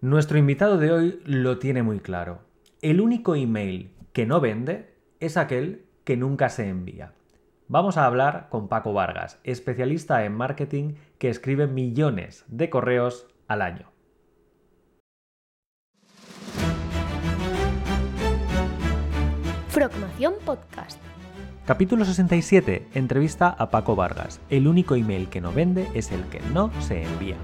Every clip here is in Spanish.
Nuestro invitado de hoy lo tiene muy claro. El único email que no vende es aquel que nunca se envía. Vamos a hablar con Paco Vargas, especialista en marketing que escribe millones de correos al año. Frogmación Podcast. Capítulo 67. Entrevista a Paco Vargas. El único email que no vende es el que no se envía.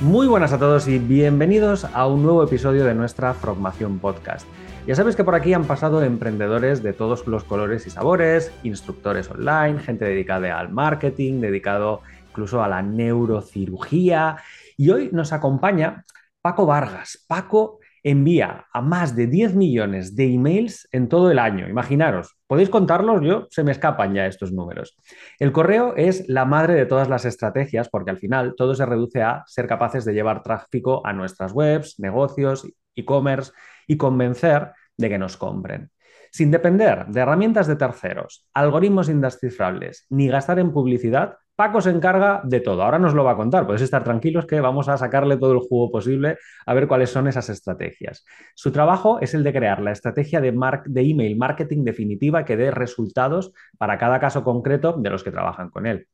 Muy buenas a todos y bienvenidos a un nuevo episodio de nuestra Formación Podcast. Ya sabéis que por aquí han pasado emprendedores de todos los colores y sabores, instructores online, gente dedicada al marketing, dedicado incluso a la neurocirugía. Y hoy nos acompaña Paco Vargas. Paco envía a más de 10 millones de emails en todo el año. Imaginaros, podéis contarlos, yo se me escapan ya estos números. El correo es la madre de todas las estrategias porque al final todo se reduce a ser capaces de llevar tráfico a nuestras webs, negocios, e-commerce y convencer de que nos compren. Sin depender de herramientas de terceros, algoritmos indescifrables ni gastar en publicidad, Paco se encarga de todo. Ahora nos lo va a contar. Podéis estar tranquilos que vamos a sacarle todo el jugo posible a ver cuáles son esas estrategias. Su trabajo es el de crear la estrategia de, de email marketing definitiva que dé resultados para cada caso concreto de los que trabajan con él.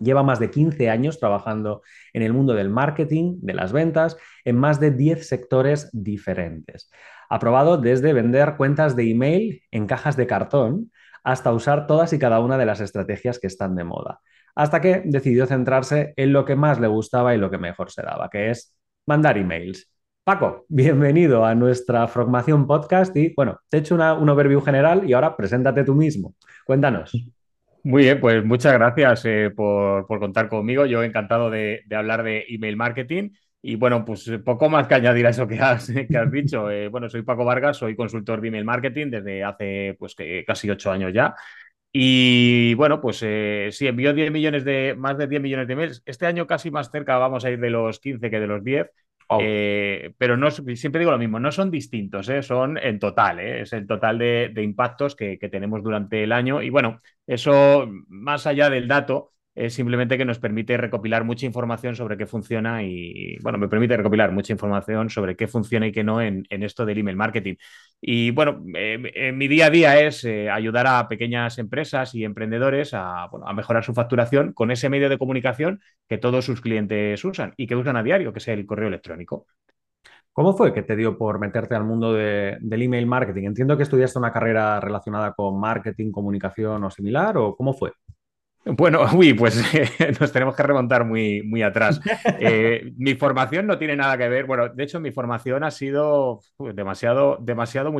Lleva más de 15 años trabajando en el mundo del marketing, de las ventas, en más de 10 sectores diferentes. Ha probado desde vender cuentas de email en cajas de cartón hasta usar todas y cada una de las estrategias que están de moda hasta que decidió centrarse en lo que más le gustaba y lo que mejor se daba, que es mandar emails. Paco, bienvenido a nuestra Formación Podcast y bueno, te he hecho un overview general y ahora preséntate tú mismo. Cuéntanos. Muy bien, pues muchas gracias eh, por, contar conmigo. Yo encantado de, hablar de email marketing. Y bueno, pues poco más que añadir a eso que has, que has dicho. Eh, bueno, soy Paco Vargas, soy consultor de email marketing desde hace pues, casi ocho años ya. Y bueno, pues eh, sí, envió 10 millones de, más de 10 millones de emails. Este año casi más cerca vamos a ir de los 15 que de los 10. Eh, pero no, siempre digo lo mismo, no son distintos, eh, son en total, es el total de, impactos que, que, tenemos durante el año. Y bueno, eso más allá del dato, es simplemente que nos permite recopilar mucha información sobre qué funciona y, bueno, me permite recopilar mucha información sobre qué funciona y qué no en, esto del email marketing. Y bueno, eh, mi día a día es eh, ayudar a pequeñas empresas y emprendedores a, a, mejorar su facturación con ese medio de comunicación que todos sus clientes usan y que usan a diario, que es el correo electrónico. ¿Cómo fue que te dio por meterte al mundo del email marketing? Entiendo que estudiaste una carrera relacionada con marketing, comunicación o similar, ¿o cómo fue? Bueno, uy, pues nos tenemos que remontar muy, muy atrás. Eh, mi formación no tiene nada que ver, bueno, de hecho mi formación ha sido demasiado, demasiado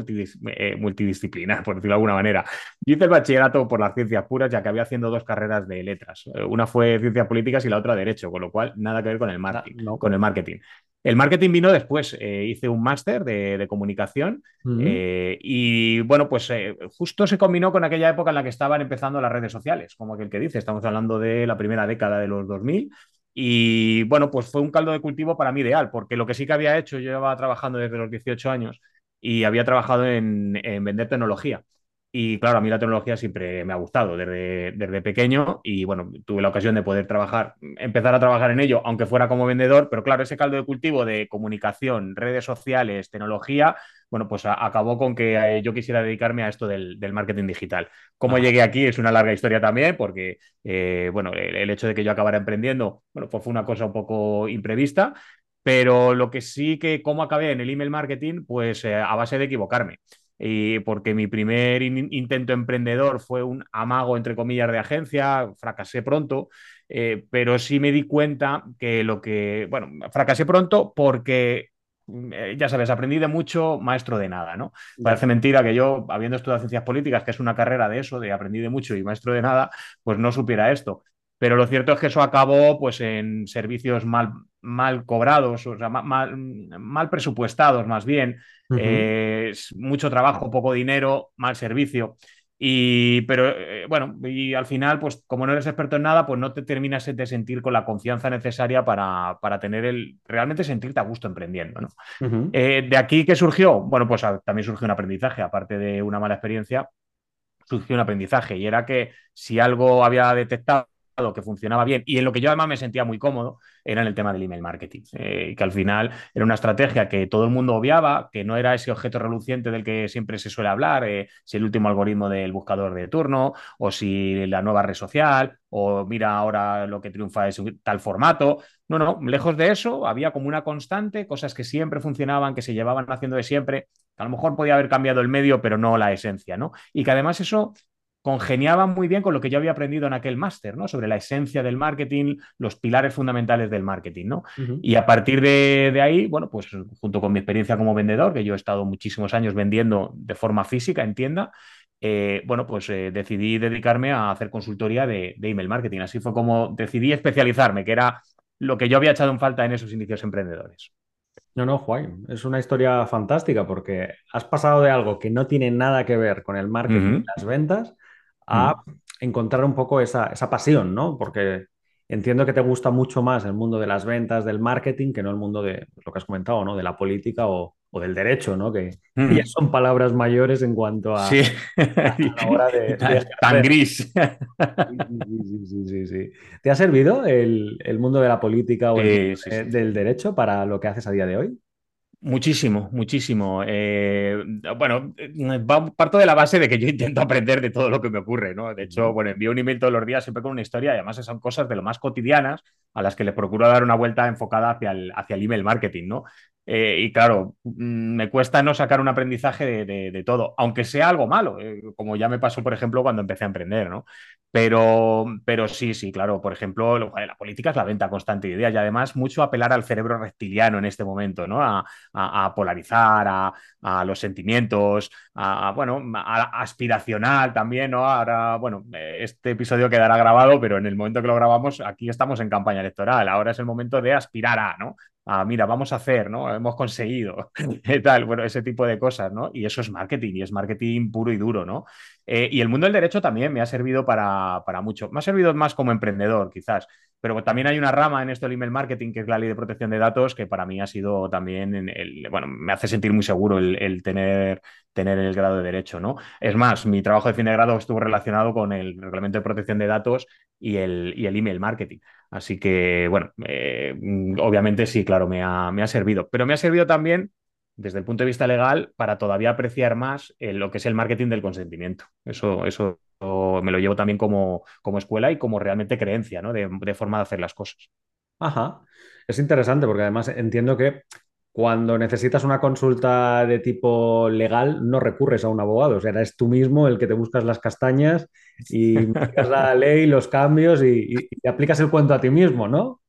eh, multidisciplinar, por decirlo de alguna manera. Yo hice el bachillerato por las ciencias puras, ya que había haciendo dos carreras de letras. Eh, una fue ciencias políticas y la otra derecho, con lo cual nada que ver con el marketing. Con el marketing. El marketing vino después, eh, hice un máster de, comunicación eh, y bueno, pues eh, justo se combinó con aquella época en la que estaban empezando las redes sociales, como aquel que dice, estamos hablando de la primera década de los 2000 y bueno, pues fue un caldo de cultivo para mí ideal, porque lo que sí que había hecho, yo llevaba trabajando desde los 18 años y había trabajado en vender tecnología. Y claro, a mí la tecnología siempre me ha gustado desde, desde pequeño y bueno, tuve la ocasión de poder trabajar, empezar a trabajar en ello, aunque fuera como vendedor, pero claro, ese caldo de cultivo de comunicación, redes sociales, tecnología, bueno, pues acabó con que eh, yo quisiera dedicarme a esto del, marketing digital. Cómo llegué aquí es una larga historia también, porque eh, bueno, el, hecho de que yo acabara emprendiendo, bueno, pues fue una cosa un poco imprevista, pero lo que sí que cómo acabé en el email marketing, pues eh, a base de equivocarme y porque mi primer intento emprendedor fue un amago, entre comillas, de agencia, fracasé pronto, pero sí me di cuenta que lo que, bueno, fracasé pronto porque ya sabes, aprendí de mucho, maestro de nada, ¿no? Parece mentira que yo, habiendo estudiado ciencias políticas, que es una carrera de eso, de aprendí de mucho y maestro de nada, pues no supiera esto. Pero lo cierto es que eso acabó pues, en servicios mal, mal cobrados, o sea, mal, mal presupuestados más bien, eh, mucho trabajo, poco dinero, mal servicio. Y, pero eh, bueno, y al final, pues como no eres experto en nada, pues no te terminas de sentir con la confianza necesaria para, para tener el, realmente sentirte a gusto emprendiendo. ¿no? Eh, de aquí que surgió, bueno, pues también surgió un aprendizaje, aparte de una mala experiencia, surgió un aprendizaje y era que si algo había detectado que funcionaba bien y en lo que yo además me sentía muy cómodo era en el tema del email marketing, eh, que al final era una estrategia que todo el mundo obviaba, que no era ese objeto reluciente del que siempre se suele hablar, eh, si el último algoritmo del buscador de turno o si la nueva red social o mira ahora lo que triunfa es tal formato. No, no, lejos de eso había como una constante, cosas que siempre funcionaban, que se llevaban haciendo de siempre, a lo mejor podía haber cambiado el medio, pero no la esencia, ¿no? Y que además eso congeniaba muy bien con lo que yo había aprendido en aquel máster, ¿no? Sobre la esencia del marketing, los pilares fundamentales del marketing, ¿no? Y a partir de, de, ahí, bueno, pues junto con mi experiencia como vendedor, que yo he estado muchísimos años vendiendo de forma física en tienda, eh, bueno, pues eh, decidí dedicarme a hacer consultoría de, de, email marketing. Así fue como decidí especializarme, que era lo que yo había echado en falta en esos inicios emprendedores. No, no, Juan, es una historia fantástica porque has pasado de algo que no tiene nada que ver con el marketing y las ventas a uh-huh. encontrar un poco esa, esa, pasión, ¿no? Porque entiendo que te gusta mucho más el mundo de las ventas, del marketing, que no el mundo de lo que has comentado, ¿no? De la política o, o del derecho, ¿no? Que ya son palabras mayores en cuanto a, sí. a la hora de, de tan gris. Sí, sí, sí, sí, ¿Te ha servido el, el mundo de la política o el, del derecho para lo que haces a día de hoy? Muchísimo, muchísimo. Eh, bueno, va, parto de la base de que yo intento aprender de todo lo que me ocurre, ¿no? De hecho, bueno, envío un email todos los días siempre con una historia y además son cosas de lo más cotidianas a las que le procuro dar una vuelta enfocada hacia el, hacia el email marketing, ¿no? Eh, y claro, me cuesta no sacar un aprendizaje de, todo, aunque sea algo malo, eh, como ya me pasó, por ejemplo, cuando empecé a emprender, ¿no? Pero, pero sí, sí, claro, por ejemplo, la política es la venta constante de ideas y además mucho apelar al cerebro reptiliano en este momento, ¿no? A, polarizar, a, a, los sentimientos, a, bueno, aspiracional también, ¿no? Ahora, bueno, este episodio quedará grabado, pero en el momento que lo grabamos, aquí estamos en campaña electoral, ahora es el momento de aspirar a, ¿no? Ah, mira, vamos a hacer, ¿no? Hemos conseguido, tal, bueno, ese tipo de cosas, ¿no? Y eso es marketing, y es marketing puro y duro, ¿no? Eh, y el mundo del derecho también me ha servido para, para, mucho. Me ha servido más como emprendedor, quizás, pero también hay una rama en esto del email marketing, que es la ley de protección de datos, que para mí ha sido también, el, bueno, me hace sentir muy seguro el, el tener, tener el grado de derecho, ¿no? Es más, mi trabajo de fin de grado estuvo relacionado con el reglamento de protección de datos y el, y el email marketing. Así que, bueno, eh, obviamente sí, claro, me ha, me ha, servido. Pero me ha servido también, desde el punto de vista legal, para todavía apreciar más eh, lo que es el marketing del consentimiento. Eso, eso me lo llevo también como, como escuela y como realmente creencia, ¿no? De, de forma de hacer las cosas. Ajá. Es interesante porque además entiendo que cuando necesitas una consulta de tipo legal, no recurres a un abogado, o sea, eres tú mismo el que te buscas las castañas y buscas la ley, los cambios y, y, y, aplicas el cuento a ti mismo, ¿no?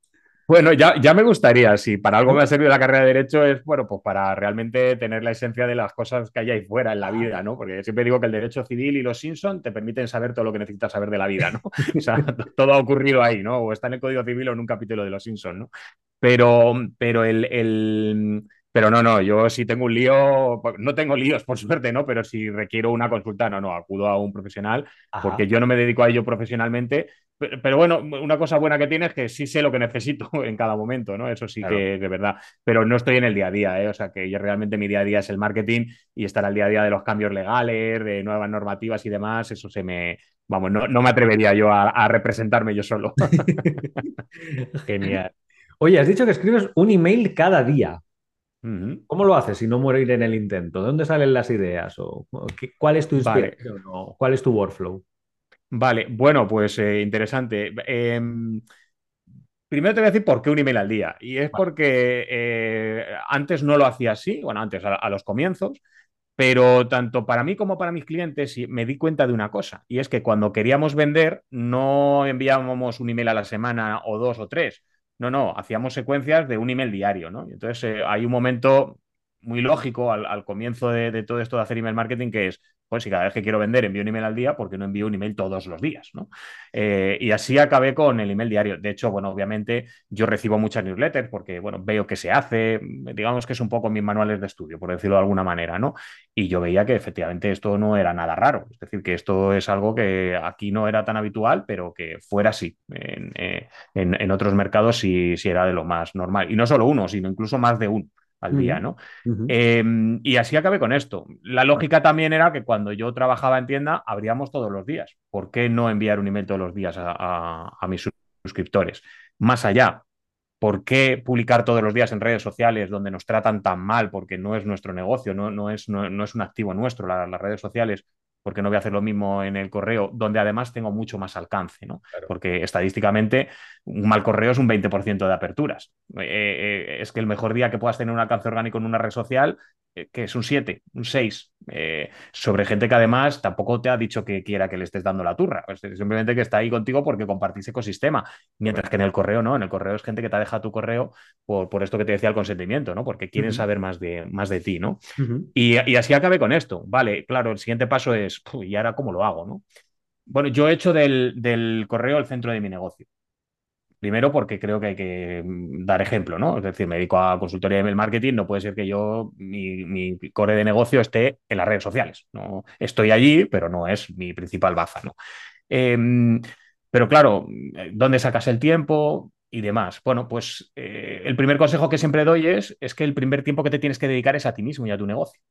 Bueno, ya, ya me gustaría, si para algo me ha servido la carrera de Derecho es, bueno, pues para realmente tener la esencia de las cosas que hay ahí fuera en la vida, ¿no? Porque siempre digo que el derecho civil y los Simpson te permiten saber todo lo que necesitas saber de la vida, ¿no? O sea, todo ha ocurrido ahí, ¿no? O está en el Código Civil o en un capítulo de los Simpson, ¿no? Pero, pero el, el, pero no, no, yo si tengo un lío, no tengo líos por suerte, ¿no? Pero si requiero una consulta, no, no, acudo a un profesional, Ajá. porque yo no me dedico a ello profesionalmente. Pero, pero, bueno, una cosa buena que tiene es que sí sé lo que necesito en cada momento, ¿no? Eso sí claro. que de verdad. Pero no estoy en el día a día, ¿eh? O sea, que yo realmente mi día a día es el marketing y estar al día a día de los cambios legales, de nuevas normativas y demás, eso se me, vamos, no, no me atrevería yo a, a representarme yo solo. Genial. Oye, has dicho que escribes un email cada día. ¿Cómo lo haces si no morir en el intento? ¿De dónde salen las ideas? ¿O qué, ¿Cuál es tu inspiración? Vale. ¿O ¿Cuál es tu workflow? Vale, bueno, pues eh, interesante. Eh, primero te voy a decir por qué un email al día. Y es porque eh, antes no lo hacía así, bueno, antes a, a, los comienzos, pero tanto para mí como para mis clientes me di cuenta de una cosa, y es que cuando queríamos vender no enviábamos un email a la semana o dos o tres, no, no, hacíamos secuencias de un email diario, ¿no? Entonces eh, hay un momento muy lógico al, al comienzo de, de, todo esto de hacer email marketing que es, pues si cada vez que quiero vender envío un email al día, ¿por qué no envío un email todos los días? ¿no? Eh, y así acabé con el email diario. De hecho, bueno, obviamente yo recibo muchas newsletters porque, bueno, veo que se hace, digamos que es un poco mis manuales de estudio, por decirlo de alguna manera, ¿no? Y yo veía que efectivamente esto no era nada raro. Es decir, que esto es algo que aquí no era tan habitual, pero que fuera así. En, eh, en, otros mercados sí, sí, era de lo más normal. Y no solo uno, sino incluso más de uno. Al día, ¿no? Em, y así acabé con esto. La lógica también era que cuando yo trabajaba en tienda, abríamos todos los días. ¿Por qué no enviar un email todos los días a mis suscriptores? Más allá, ¿Por qué publicar todos los días en redes sociales donde nos tratan tan mal? Porque no es nuestro negocio, no, no, es, no, es, un activo nuestro. las redes sociales porque no voy a hacer lo mismo en el correo, donde además tengo mucho más alcance, ¿no? Porque estadísticamente un mal correo es un 20% de aperturas. Eh, eh, es que el mejor día que puedas tener un alcance orgánico en una red social, que es un 7, un 6, sobre gente que además tampoco te ha dicho que quiera que le estés dando la turra, simplemente que está ahí contigo porque compartís ecosistema, mientras que en el correo no, en el correo es gente que te ha dejado tu correo por, por esto que te decía el consentimiento, ¿no? Porque quieren saber más de, más de ti, ¿no? y, y así acabé con esto, vale, claro, el siguiente paso es ¿y ahora cómo lo hago? ¿no? Bueno, yo he hecho del, correo el centro de mi negocio. Primero porque creo que hay que mm, dar ejemplo, ¿no? Es decir, me dedico a consultoría de email marketing, no puede ser que yo, mi, core de negocio esté en las redes sociales. ¿no? Estoy allí, pero no es mi principal baza, ¿no? Em, pero claro, ¿dónde sacas el tiempo? y demás. Bueno, pues eh, el primer consejo que siempre doy es, es que el primer tiempo que te tienes que dedicar es a ti mismo y a tu negocio.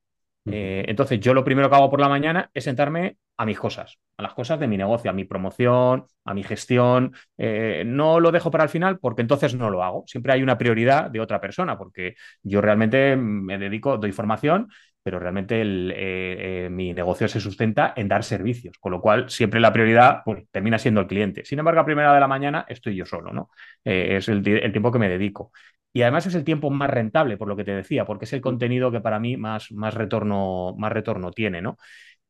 Eh, entonces, yo lo primero que hago por la mañana es sentarme a mis cosas, a las cosas de mi negocio, a mi promoción, a mi gestión. Eh, no lo dejo para el final porque entonces no lo hago. Siempre hay una prioridad de otra persona porque yo realmente me dedico, doy formación, pero realmente eh, mi negocio se sustenta en dar servicios, con lo cual siempre la prioridad pues, termina siendo el cliente. Sin embargo, a primera de la mañana estoy yo solo, ¿no? es el tiempo que me dedico. Y además es el tiempo más rentable, por lo que te decía, porque es el contenido que para mí más, más, retorno, más retorno tiene, ¿no?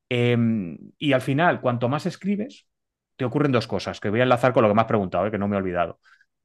Em, y al final, cuanto más escribes, te ocurren dos cosas, que voy a enlazar con lo que me has preguntado, ¿eh? que no me he olvidado.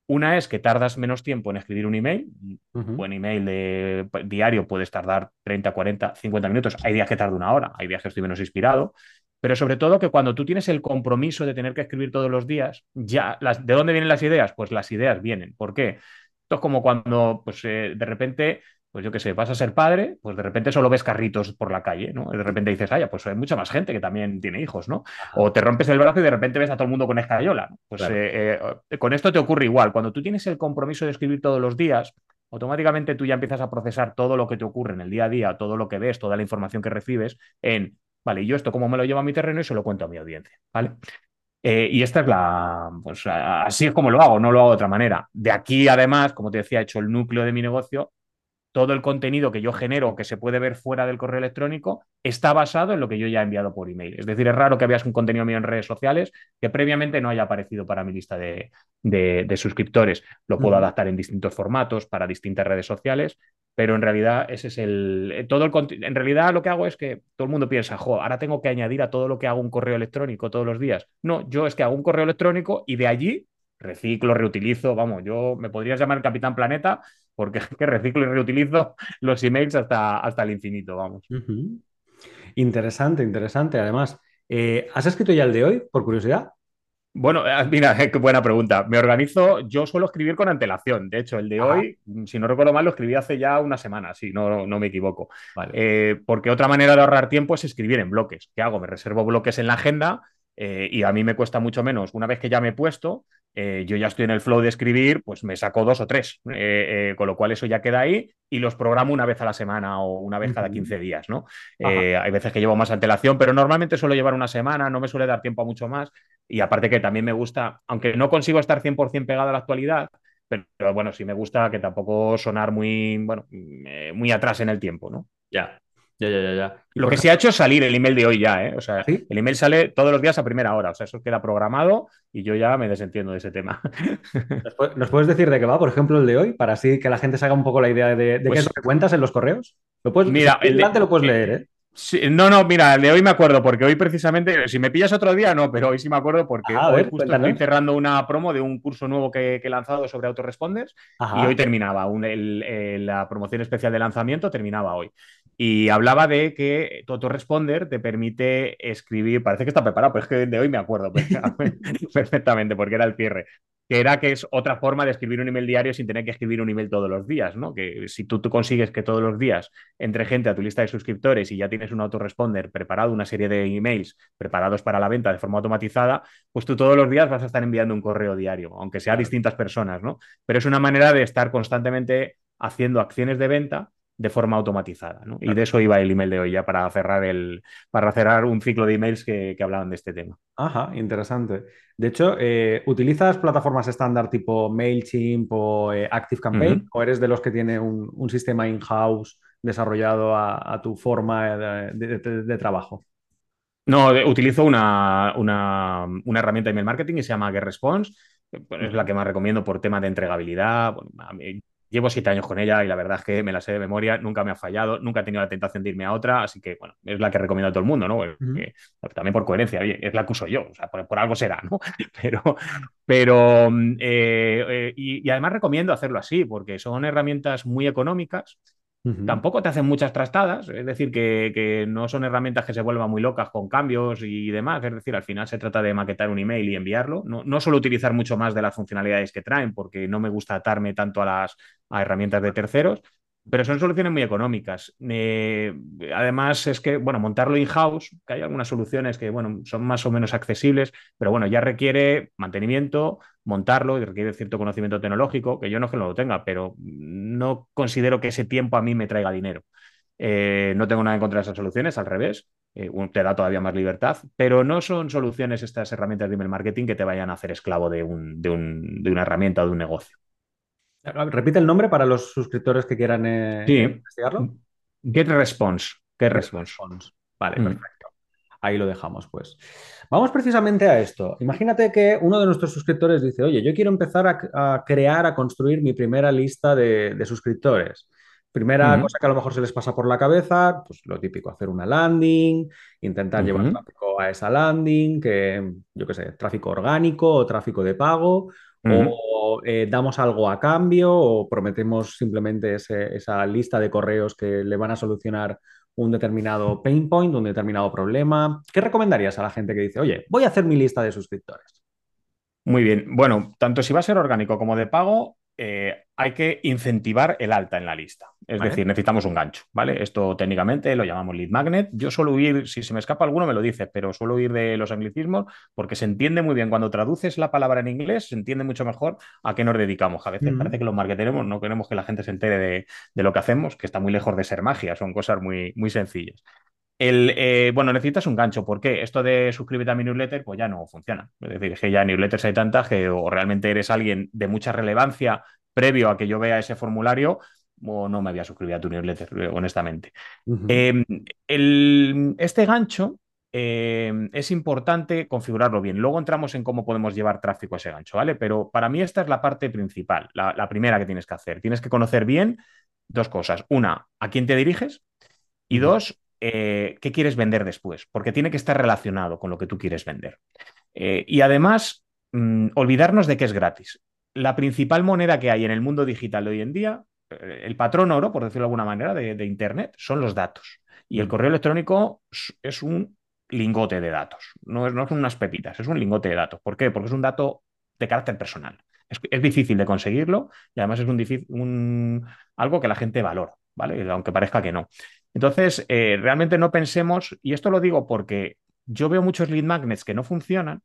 Una es que tardas menos tiempo en escribir un email. Un buen email de, diario puedes tardar 30, 40, 50 minutos. Hay días que tarda una hora, hay días que estoy menos inspirado. Pero sobre todo que cuando tú tienes el compromiso de tener que escribir todos los días, ya, ¿de dónde vienen las ideas? Pues las ideas vienen. ¿Por qué? Esto es como cuando, pues, eh, de repente, pues yo qué sé, vas a ser padre, pues de repente solo ves carritos por la calle, ¿no? De repente dices, ay, pues hay mucha más gente que también tiene hijos, ¿no? O te rompes el brazo y de repente ves a todo el mundo con escayola. Pues eh, eh, con esto te ocurre igual. Cuando tú tienes el compromiso de escribir todos los días, automáticamente tú ya empiezas a procesar todo lo que te ocurre en el día a día, todo lo que ves, toda la información que recibes en, vale, yo esto cómo me lo llevo a mi terreno y se lo cuento a mi audiencia, ¿vale? Eh, y esta es la, pues así es como lo hago, no lo hago de otra manera. De aquí, además, como te decía, he hecho el núcleo de mi negocio. Todo el contenido que yo genero, que se puede ver fuera del correo electrónico, está basado en lo que yo ya he enviado por email. Es decir, es raro que veas un contenido mío en redes sociales que previamente no haya aparecido para mi lista de, suscriptores. Lo puedo adaptar en distintos formatos para distintas redes sociales, pero en realidad ese es el eh, todo el en realidad lo que hago es que todo el mundo piensa, jo, ahora tengo que añadir a todo lo que hago un correo electrónico todos los días. No, yo es que hago un correo electrónico y de allí reciclo, reutilizo, vamos, yo me podrías llamar el Capitán Planeta porque que reciclo y reutilizo los emails hasta, hasta el infinito, vamos. Interesante, interesante. Además, eh, ¿has escrito ya el de hoy, por curiosidad? Bueno, eh, mira, qué buena pregunta. Me organizo, yo suelo escribir con antelación. De hecho, el de hoy, si no recuerdo mal, lo escribí hace ya una semana, si no, no me equivoco. Eh, porque otra manera de ahorrar tiempo es escribir en bloques. ¿Qué hago? Me reservo bloques en la agenda eh, y a mí me cuesta mucho menos. Una vez que ya me he puesto, eh, yo ya estoy en el flow de escribir, pues me saco dos o tres, eh, con lo cual eso ya queda ahí y los programo una vez a la semana o una vez cada 15 días, ¿no? hay veces que llevo más antelación, pero normalmente suelo llevar una semana, no me suele dar tiempo a mucho más y aparte que también me gusta, aunque no consigo estar 100% pegado a la actualidad, pero, bueno, sí me gusta que tampoco sonar muy, bueno, muy atrás en el tiempo, ¿no? Ya. Ya, ya, ya, ya. Lo que se ha hecho es salir el email de hoy ya, ¿eh? O sea, el email sale todos los días a primera hora. O sea, eso queda programado y yo ya me desentiendo de ese tema. ¿Nos puedes decir de qué va, por ejemplo, el de hoy? Para así que la gente se haga un poco la idea de, qué pues es lo que cuentas en los correos. Lo puedes, mira, el de, lo puedes leer, ¿eh? No, no, mira, de hoy me acuerdo, porque hoy precisamente, si me pillas otro día, no, pero hoy sí me acuerdo porque ah, hoy justo estoy cerrando una promo de un curso nuevo que, he lanzado sobre autoresponders y hoy terminaba, la promoción especial de lanzamiento terminaba hoy. Y hablaba de que tu autoresponder te permite escribir, parece que está preparado, pero es que de hoy me acuerdo perfectamente porque era el cierre que era que es otra forma de escribir un email diario sin tener que escribir un email todos los días, ¿no? Que si tú, tú, consigues que todos los días entre gente a tu lista de suscriptores y ya tienes un autoresponder preparado, una serie de emails preparados para la venta de forma automatizada, pues tú todos los días vas a estar enviando un correo diario, aunque sea a distintas personas, ¿no? Pero es una manera de estar constantemente haciendo acciones de venta de forma automatizada. ¿no? Y de eso iba el email de hoy ya para cerrar, el, para cerrar un ciclo de emails que, que hablaban de este tema. Ajá, interesante. De hecho, eh, ¿utilizas plataformas estándar tipo MailChimp o eh, ActiveCampaign? ¿O eres de los que tiene un, un sistema in-house desarrollado a, a tu forma de, de- trabajo? No, de- utilizo una, una, una herramienta de email marketing que se llama GetResponse. eh, es la que más recomiendo por tema de entregabilidad. Bueno, llevo siete años con ella y la verdad es que me la sé de memoria, nunca me ha fallado, nunca he tenido la tentación de irme a otra, así que bueno, es la que recomiendo a todo el mundo, ¿no? También por coherencia, oye, es la que uso yo, o sea, por, por algo será, ¿no? Pero, pero eh, eh, y, y además recomiendo hacerlo así, porque son herramientas muy económicas Tampoco te hacen muchas trastadas, es decir, que, que no son herramientas que se vuelvan muy locas con cambios y demás. Es decir, al final se trata de maquetar un email y enviarlo. No, no suelo utilizar mucho más de las funcionalidades que traen porque no me gusta atarme tanto a las a herramientas de terceros, pero son soluciones muy económicas. Eh, además, es que, bueno, montarlo in-house, que hay algunas soluciones que, bueno, son más o menos accesibles, pero bueno, ya requiere mantenimiento, montarlo y requiere cierto conocimiento tecnológico, que yo no es que no lo tenga, pero no considero que ese tiempo a mí me traiga dinero. Eh, no tengo nada en contra de esas soluciones, al revés, eh, te da todavía más libertad, pero no son soluciones estas herramientas de email marketing que te vayan a hacer esclavo de, un, de, un, de una herramienta o de un negocio. Repite el nombre para los suscriptores que quieran eh, Sí, investigarlo. Get Response. Get Response. Vale, Mm. perfecto. Ahí lo dejamos, pues. Vamos precisamente a esto. Imagínate que uno de nuestros suscriptores dice, oye, yo quiero empezar a, a crear, a construir mi primera lista de, de suscriptores. Primera cosa que a lo mejor se les pasa por la cabeza, pues lo típico, hacer una landing, intentar llevar Ujú. tráfico a esa landing, que yo qué sé, tráfico orgánico o tráfico de pago, O eh, damos algo a cambio, o prometemos simplemente ese- esa lista de correos que le van a solucionar un determinado pain point, un determinado problema. ¿Qué recomendarías a la gente que dice, oye, voy a hacer mi lista de suscriptores? Muy bien. Bueno, tanto si va a ser orgánico como de pago, eh, hay que incentivar el alta en la lista. Es ¿Vale? decir, necesitamos un gancho, ¿vale? Esto técnicamente lo llamamos lead magnet. Yo suelo huir, si se me escapa alguno me lo dice, pero suelo huir de los anglicismos porque se entiende muy bien. Cuando traduces la palabra en inglés, se entiende mucho mejor a qué nos dedicamos. A veces Mm, parece que los marketeros no queremos que la gente se entere de, de lo que hacemos, que está muy lejos de ser magia, son cosas muy, muy sencillas. El, eh, bueno, necesitas un gancho. ¿Por qué? Esto de suscríbete a mi newsletter, pues ya no funciona. Es decir, es que ya newsletters hay tantas que o realmente eres alguien de mucha relevancia previo a que yo vea ese formulario, o no me voy a suscribir a tu newsletter, honestamente. Eh, el- este gancho eh, es importante configurarlo bien. Luego entramos en cómo podemos llevar tráfico a ese gancho, ¿vale? Pero para mí esta es la parte principal, la, la primera que tienes que hacer. Tienes que conocer bien dos cosas. Una, a quién te diriges y dos, eh, qué quieres vender después, porque tiene que estar relacionado con lo que tú quieres vender. Eh, y además, mm, olvidarnos de que es gratis. La principal moneda que hay en el mundo digital de hoy en día, el patrón oro, por decirlo de alguna manera, de, de Internet, son los datos. Y el ujú, correo electrónico es- un lingote de datos, no, es, no son unas pepitas, es un lingote de datos. ¿Por qué? Porque es un dato de carácter personal. Es, es difícil de conseguirlo y además es un, algo que la gente valora, ¿vale? Aunque parezca que no. Entonces, eh, realmente no pensemos, y esto lo digo porque yo veo muchos lead magnets que no funcionan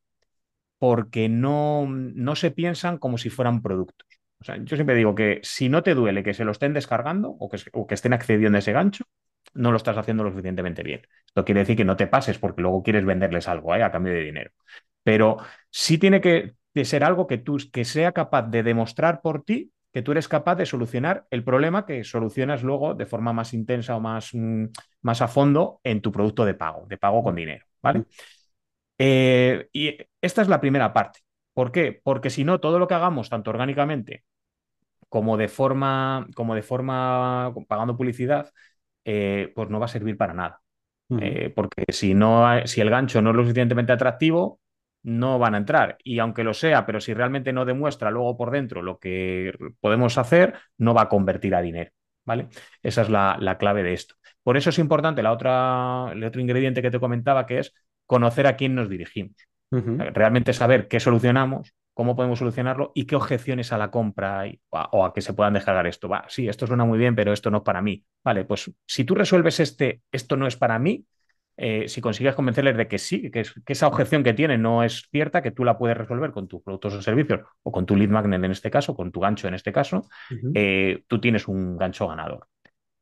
porque no, no se piensan como si fueran productos. O sea, yo siempre digo que si no te duele que se lo estén descargando o que, o que estén accediendo a ese gancho, no lo estás haciendo lo suficientemente bien. Esto quiere decir que no te pases porque luego quieres venderles algo ¿eh? a cambio de dinero. Pero sí tiene que ser algo que tú que sea capaz de demostrar por ti que tú eres capaz de solucionar el problema que solucionas luego de forma más intensa o más, mm, más a fondo en tu producto de pago, de pago con dinero, ¿vale? Eh, y esta es la primera parte. ¿Por qué? Porque si no, todo lo que hagamos, tanto orgánicamente como de forma, como de forma pagando publicidad, eh, pues no va a servir para nada. Eh, porque si, no, si el gancho no es lo suficientemente atractivo, no van a entrar. Y aunque lo sea, pero si realmente no demuestra luego por dentro lo que podemos hacer, no va a convertir a dinero. ¿Vale? Esa es la, la clave de esto. Por eso es importante la otra, el otro ingrediente que te comentaba, que es conocer a quién nos dirigimos. Realmente saber qué solucionamos, cómo podemos solucionarlo y qué objeciones a la compra hay, o, a, o a que se puedan descargar esto. Va, sí, esto suena muy bien, pero esto no es para mí. Vale, pues si tú resuelves este, esto no es para mí, eh, si consigues convencerles de que sí, que, es, que, esa objeción que tienen no es cierta, que tú la puedes resolver con tus productos o servicios, o con tu lead magnet en este caso, con tu gancho en este caso, eh, tú tienes un gancho ganador.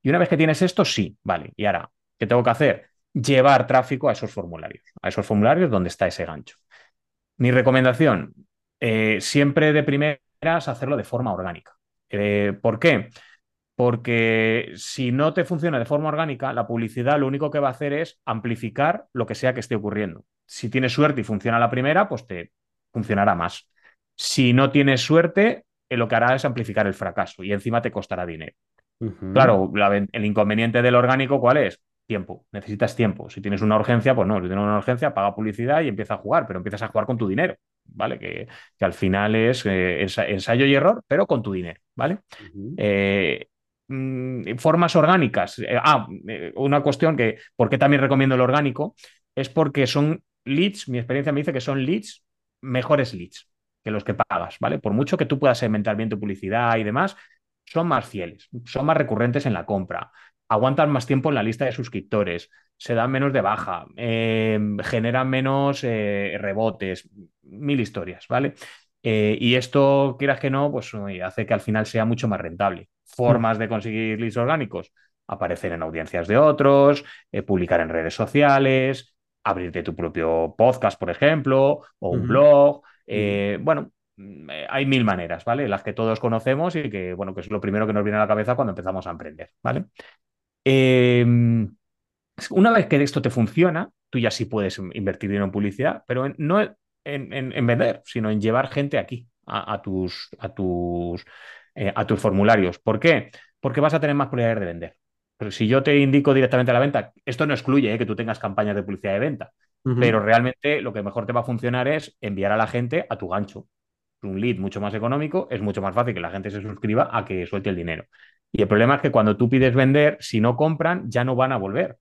Y una vez que tienes esto, sí, vale. Y ahora, ¿qué tengo que hacer? Llevar tráfico a esos formularios, a esos formularios donde está ese gancho. Mi recomendación, eh, siempre de primeras hacerlo de forma orgánica. Eh, ¿Por qué? Porque si no te funciona de forma orgánica, la publicidad lo único que va a hacer es amplificar lo que sea que esté ocurriendo. Si tienes suerte y funciona la primera, pues te funcionará más. Si no tienes suerte, eh, lo que hará es amplificar el fracaso y encima te costará dinero. Claro, el inconveniente del orgánico, ¿cuál es? Tiempo. Necesitas tiempo. Si tienes una urgencia, pues no, si tienes una urgencia, paga publicidad y empieza a jugar, pero empiezas a jugar con tu dinero, ¿vale? Que, al final es eh, ensayo y error, pero con tu dinero, ¿vale? Eh, mm, formas orgánicas. ah, una cuestión que, ¿por qué también recomiendo el orgánico? Es porque son leads, mi experiencia me dice que son leads, mejores leads que los que pagas, ¿vale? Por mucho que tú puedas segmentar bien tu publicidad y demás, son más fieles, son más recurrentes en la compra, aguantan más tiempo en la lista de suscriptores, se dan menos de baja, eh, generan menos eh, rebotes, mil historias, ¿vale? Eh, y esto, quieras que no, pues hace que al final sea mucho más rentable. Formas de conseguir leads orgánicos, aparecer en audiencias de otros, publicar en redes sociales, abrirte tu propio podcast, por ejemplo, o un blog, eh, bueno, mm, eh, hay mil maneras, ¿vale? Las que todos conocemos y que, bueno, que es lo primero que nos viene a la cabeza cuando empezamos a emprender, ¿vale? Em, una vez que esto te funciona, tú ya sí puedes invertir dinero en publicidad, pero no en, vender, sino en llevar gente aquí a, tus, a, tus, eh, a tus formularios. ¿Por qué? Porque vas a tener más probabilidades de vender. Pero si yo te indico directamente a la venta, esto no excluye que tú tengas campañas de publicidad de venta, pero realmente lo que mejor te va a funcionar es enviar a la gente a tu gancho. Un lead mucho más económico, es mucho más fácil que la gente se suscriba a que suelte el dinero. Y el problema es que cuando tú pides vender, si no compran, ya no van a volver.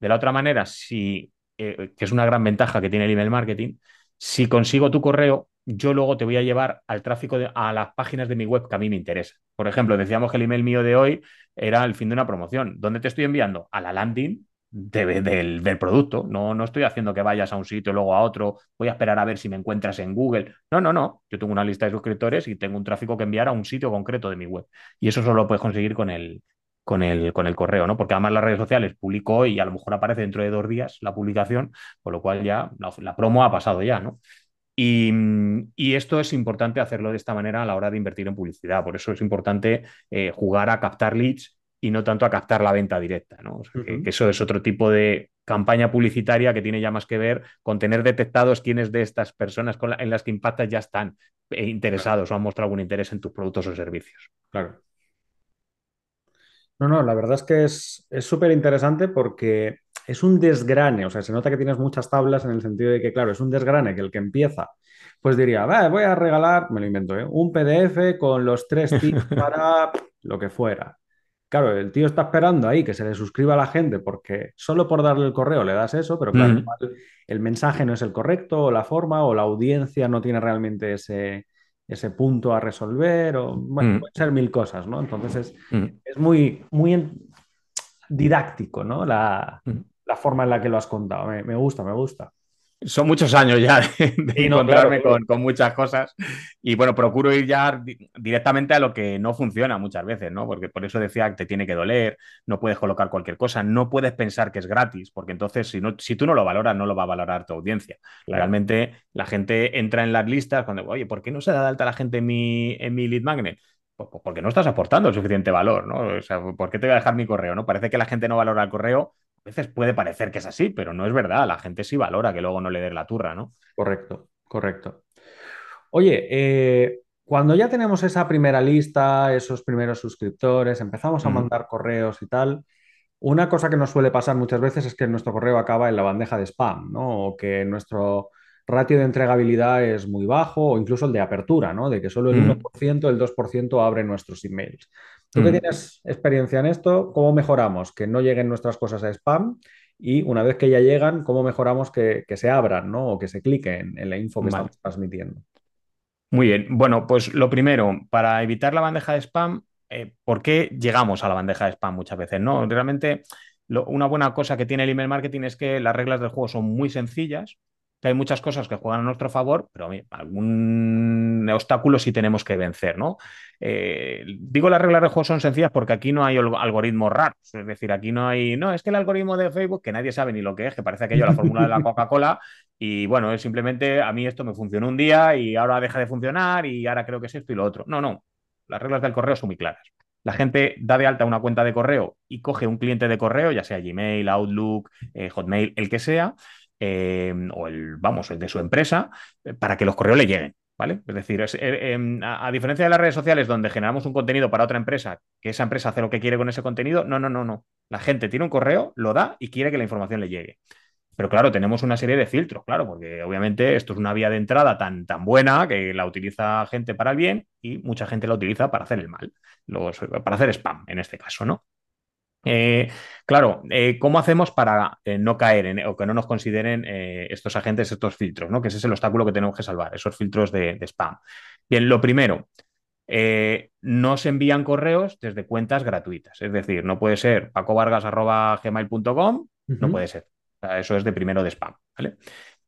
De la otra manera, si, eh, que es una gran ventaja que tiene el email marketing, si consigo tu correo, yo luego te voy a llevar al tráfico a las páginas de mi web que a mí me interesa. Por ejemplo, decíamos que el email mío de hoy era el fin de una promoción. ¿Dónde te estoy enviando? A la landing del, producto. No, no estoy haciendo que vayas a un sitio, luego a otro, voy a esperar a ver si me encuentras en Google. No, no, no. Yo tengo una lista de suscriptores y tengo un tráfico que enviar a un sitio concreto de mi web. Y eso solo lo puedes conseguir con el, con el, con el correo, ¿no? Porque además las redes sociales publico hoy y a lo mejor aparece dentro de dos días la publicación, con lo cual ya la, promo ha pasado ya, ¿no? Y, esto es importante hacerlo de esta manera a la hora de invertir en publicidad. Por eso es importante eh, jugar a captar leads y no tanto a captar la venta directa, ¿no? que, eso es otro tipo de campaña publicitaria que tiene ya más que ver con tener detectados quiénes de estas personas en las que impactas ya están eh, interesados o han mostrado algún interés en tus productos o servicios. Claro. No, no, la verdad es que es súper interesante porque es un desgrane, o sea, se nota que tienes muchas tablas en el sentido de que, claro, es un desgrane que el que empieza, pues diría, voy a regalar, me lo invento, ¿eh? un PDF con los tres tips para lo que fuera. Claro, el tío está esperando ahí que se le suscriba a la gente porque solo por darle el correo le das eso, pero claro, el mensaje no es el correcto, o la forma, o la audiencia no tiene realmente ese, ese punto a resolver, o bueno, pueden ser mil cosas, ¿no? Entonces es, es muy, muy didáctico, ¿no? La, la, forma en la que lo has contado. me gusta, me gusta son muchos años ya de, encontrarme con, muchas cosas y bueno, procuro ir ya directamente a lo que no funciona muchas veces, ¿no? Porque por eso decía que te tiene que doler, no puedes colocar cualquier cosa, no puedes pensar que es gratis, porque entonces si, no, si tú no lo valoras, no lo va a valorar tu audiencia. Realmente la gente entra en las listas cuando, oye, ¿por qué no se da de alta la gente en mi, en mi lead magnet? Pues, pues porque no estás aportando el suficiente valor, ¿no? O sea, ¿por qué te voy a dejar mi correo? ¿no? Parece que la gente no valora el correo veces puede parecer que es así, pero no es verdad. La gente sí valora que luego no le dé la turra, ¿no? Correcto, correcto. Oye, eh, cuando ya tenemos esa primera lista, esos primeros suscriptores, empezamos a mandar correos y tal, una cosa que nos suele pasar muchas veces es que nuestro correo acaba en la bandeja de spam, ¿no? O que nuestro ratio de entregabilidad es muy bajo, o incluso el de apertura, ¿no? De que solo el 1%, el 2% abre nuestros emails. Tú que mm. tienes experiencia en esto, ¿cómo mejoramos que no lleguen nuestras cosas a spam? Y una vez que ya llegan, ¿cómo mejoramos que, se abran ¿no? o que se cliquen en la info que estamos transmitiendo? Muy bien. Bueno, pues lo primero, para evitar la bandeja de spam, eh, ¿por qué llegamos a la bandeja de spam muchas veces? No, realmente una buena cosa que tiene el email marketing es que las reglas del juego son muy sencillas que hay muchas cosas que juegan a nuestro favor, pero algún obstáculos sí tenemos que vencer, ¿no? Eh, digo las reglas de juego son sencillas porque aquí no hay algoritmos raros, es decir, aquí no hay, no, es que el algoritmo de Facebook, que nadie sabe ni lo que es, que parece aquello la fórmula de la Coca-Cola, y bueno, es simplemente a mí esto me funcionó un día y ahora deja de funcionar y ahora creo que es esto y lo otro. No, no, las reglas del correo son muy claras. La gente da de alta una cuenta de correo y coge un cliente de correo, ya sea Gmail, Outlook, eh, Hotmail, el que sea, eh, o el, vamos, el de su empresa, para que los correos le lleguen. ¿Vale? Es decir, eh, em, a, diferencia de las redes sociales donde generamos un contenido para otra empresa, que esa empresa hace lo que quiere con ese contenido, no, no, no, no. La gente tiene un correo, lo da y quiere que la información le llegue. Pero claro, tenemos una serie de filtros, claro, porque obviamente esto es una vía de entrada tan, tan buena que la utiliza gente para el bien y mucha gente la utiliza para hacer el mal, para hacer spam en este caso, ¿no? Eh, claro, eh, ¿cómo hacemos para eh, no caer en, o que no nos consideren estos agentes, estos filtros, ¿no? Que ese es el obstáculo que tenemos que salvar, esos filtros de, spam. Bien, lo primero, no se envían correos desde cuentas gratuitas. Es decir, no puede ser pacovargas.gmail.com, no puede ser. eso es de primero de spam. ¿vale?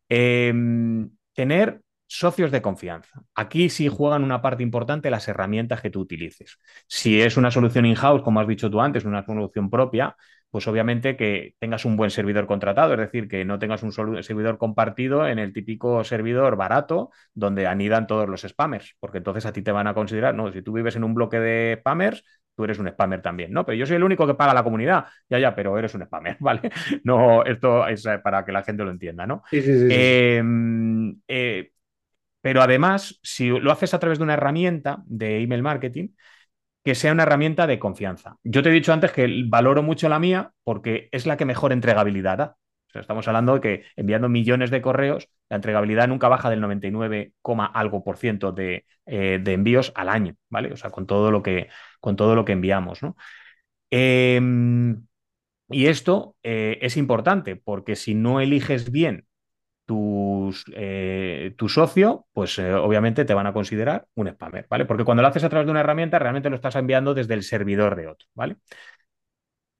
Em, tener socios de confianza. Aquí sí juegan una parte importante las herramientas que tú utilices. Si es una solución in-house, como has dicho tú antes, una solución propia, pues obviamente que tengas un buen servidor contratado, es decir, que no tengas un servidor compartido en el típico servidor barato donde anidan todos los spammers, porque entonces a ti te van a considerar, no, si tú vives en un bloque de spammers, tú eres un spammer también, ¿no? Pero yo soy el único que paga la comunidad, ya, ya, pero eres un spammer, ¿vale? No, esto es eh, para que la gente lo entienda, ¿no? Sí, sí, sí. Em, eh, pero además, si lo haces a través de una herramienta de email marketing, que sea una herramienta de confianza. Yo te he dicho antes que valoro mucho la mía porque es la que mejor entregabilidad da. estamos hablando de que enviando millones de correos, la entregabilidad nunca baja del 99, algo por ciento de, eh, de, envíos al año, ¿vale? O sea, con todo lo que, con todo lo que enviamos, ¿no? Em, y esto eh, es importante porque si no eliges bien eh, tu socio, pues eh, obviamente te van a considerar un spammer, ¿vale? Porque cuando lo haces a través de una herramienta, realmente lo estás enviando desde el servidor de otro, ¿vale?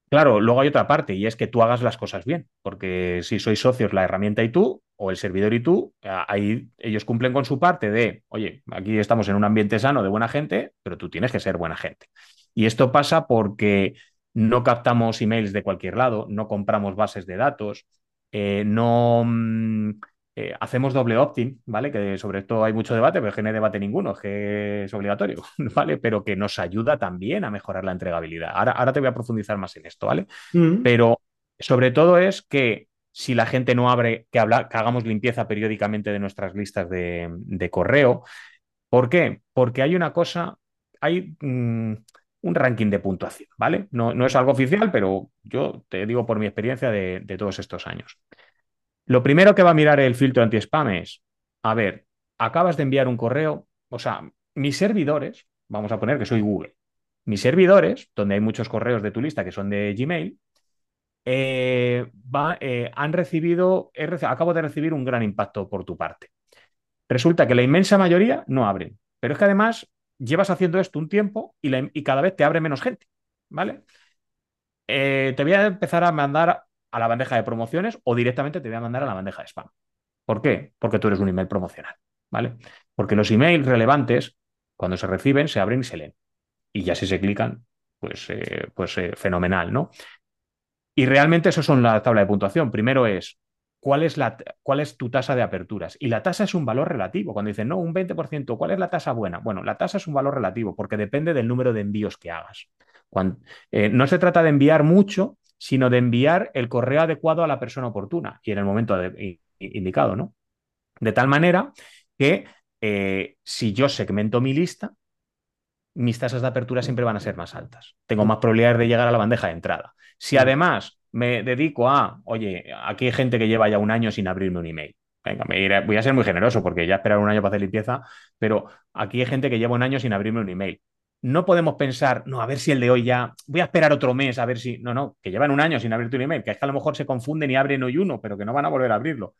Claro, luego hay otra parte y es que tú hagas las cosas bien, porque si sois socios la herramienta y tú, o el servidor y tú, ahí ellos cumplen con su parte de, oye, aquí estamos en un ambiente sano de buena gente, pero tú tienes que ser buena gente. Y esto pasa porque no captamos emails de cualquier lado, no compramos bases de datos, eh, no mm, eh, hacemos doble opt-in, ¿vale? Que sobre esto hay mucho debate, pero es que no hay debate ninguno, es que es obligatorio, ¿vale? Pero que nos ayuda también a mejorar la entregabilidad. Ahora, ahora te voy a profundizar más en esto, ¿vale? Mm. Pero sobre todo es que si la gente no abre, que, habla, que hagamos limpieza periódicamente de nuestras listas de, correo. ¿Por qué? Porque hay una cosa, hay... Mm, un ranking de puntuación, ¿vale? No, no, es algo oficial, pero yo te digo por mi experiencia de, todos estos años. Lo primero que va a mirar el filtro anti-spam es, a ver, acabas de enviar un correo, o sea, mis servidores, vamos a poner que soy Google, mis servidores, donde hay muchos correos de tu lista que son de Gmail, eh, va, eh, han recibido, acabo de recibir un gran impacto por tu parte. Resulta que la inmensa mayoría no abren, pero es que además llevas haciendo esto un tiempo y, cada vez te abre menos gente, ¿vale? Eh, te voy a empezar a mandar a la bandeja de promociones o directamente te voy a mandar a la bandeja de spam. ¿Por qué? Porque tú eres un email promocional, ¿vale? Porque los emails relevantes, cuando se reciben, se abren y se leen. Y ya si se clican, pues, eh, pues eh, fenomenal, ¿no? Y realmente eso son la tabla de puntuación. Primero es cuál es, la, cuál es tu tasa de aperturas. Y la tasa es un valor relativo. Cuando dicen, no, un 20%, ¿cuál es la tasa buena? Bueno, la tasa es un valor relativo porque depende del número de envíos que hagas. Eh, no se trata de enviar mucho, sino de enviar el correo adecuado a la persona oportuna y en el momento indicado, ¿no? De tal manera que eh, si yo segmento mi lista, mis tasas de apertura siempre van a ser más altas. Tengo más probabilidades de llegar a la bandeja de entrada. Si además me dedico a, oye, aquí hay gente que lleva ya un año sin abrirme un email. Venga, voy a ser muy generoso porque ya esperar un año para hacer limpieza, pero aquí hay gente que lleva un año sin abrirme un email. No podemos pensar, no, a ver si el de hoy ya, voy a esperar otro mes, a ver si, no, no, que llevan un año sin abrirte un email, que es que a lo mejor se confunden y abren hoy uno, pero que no van a volver a abrirlo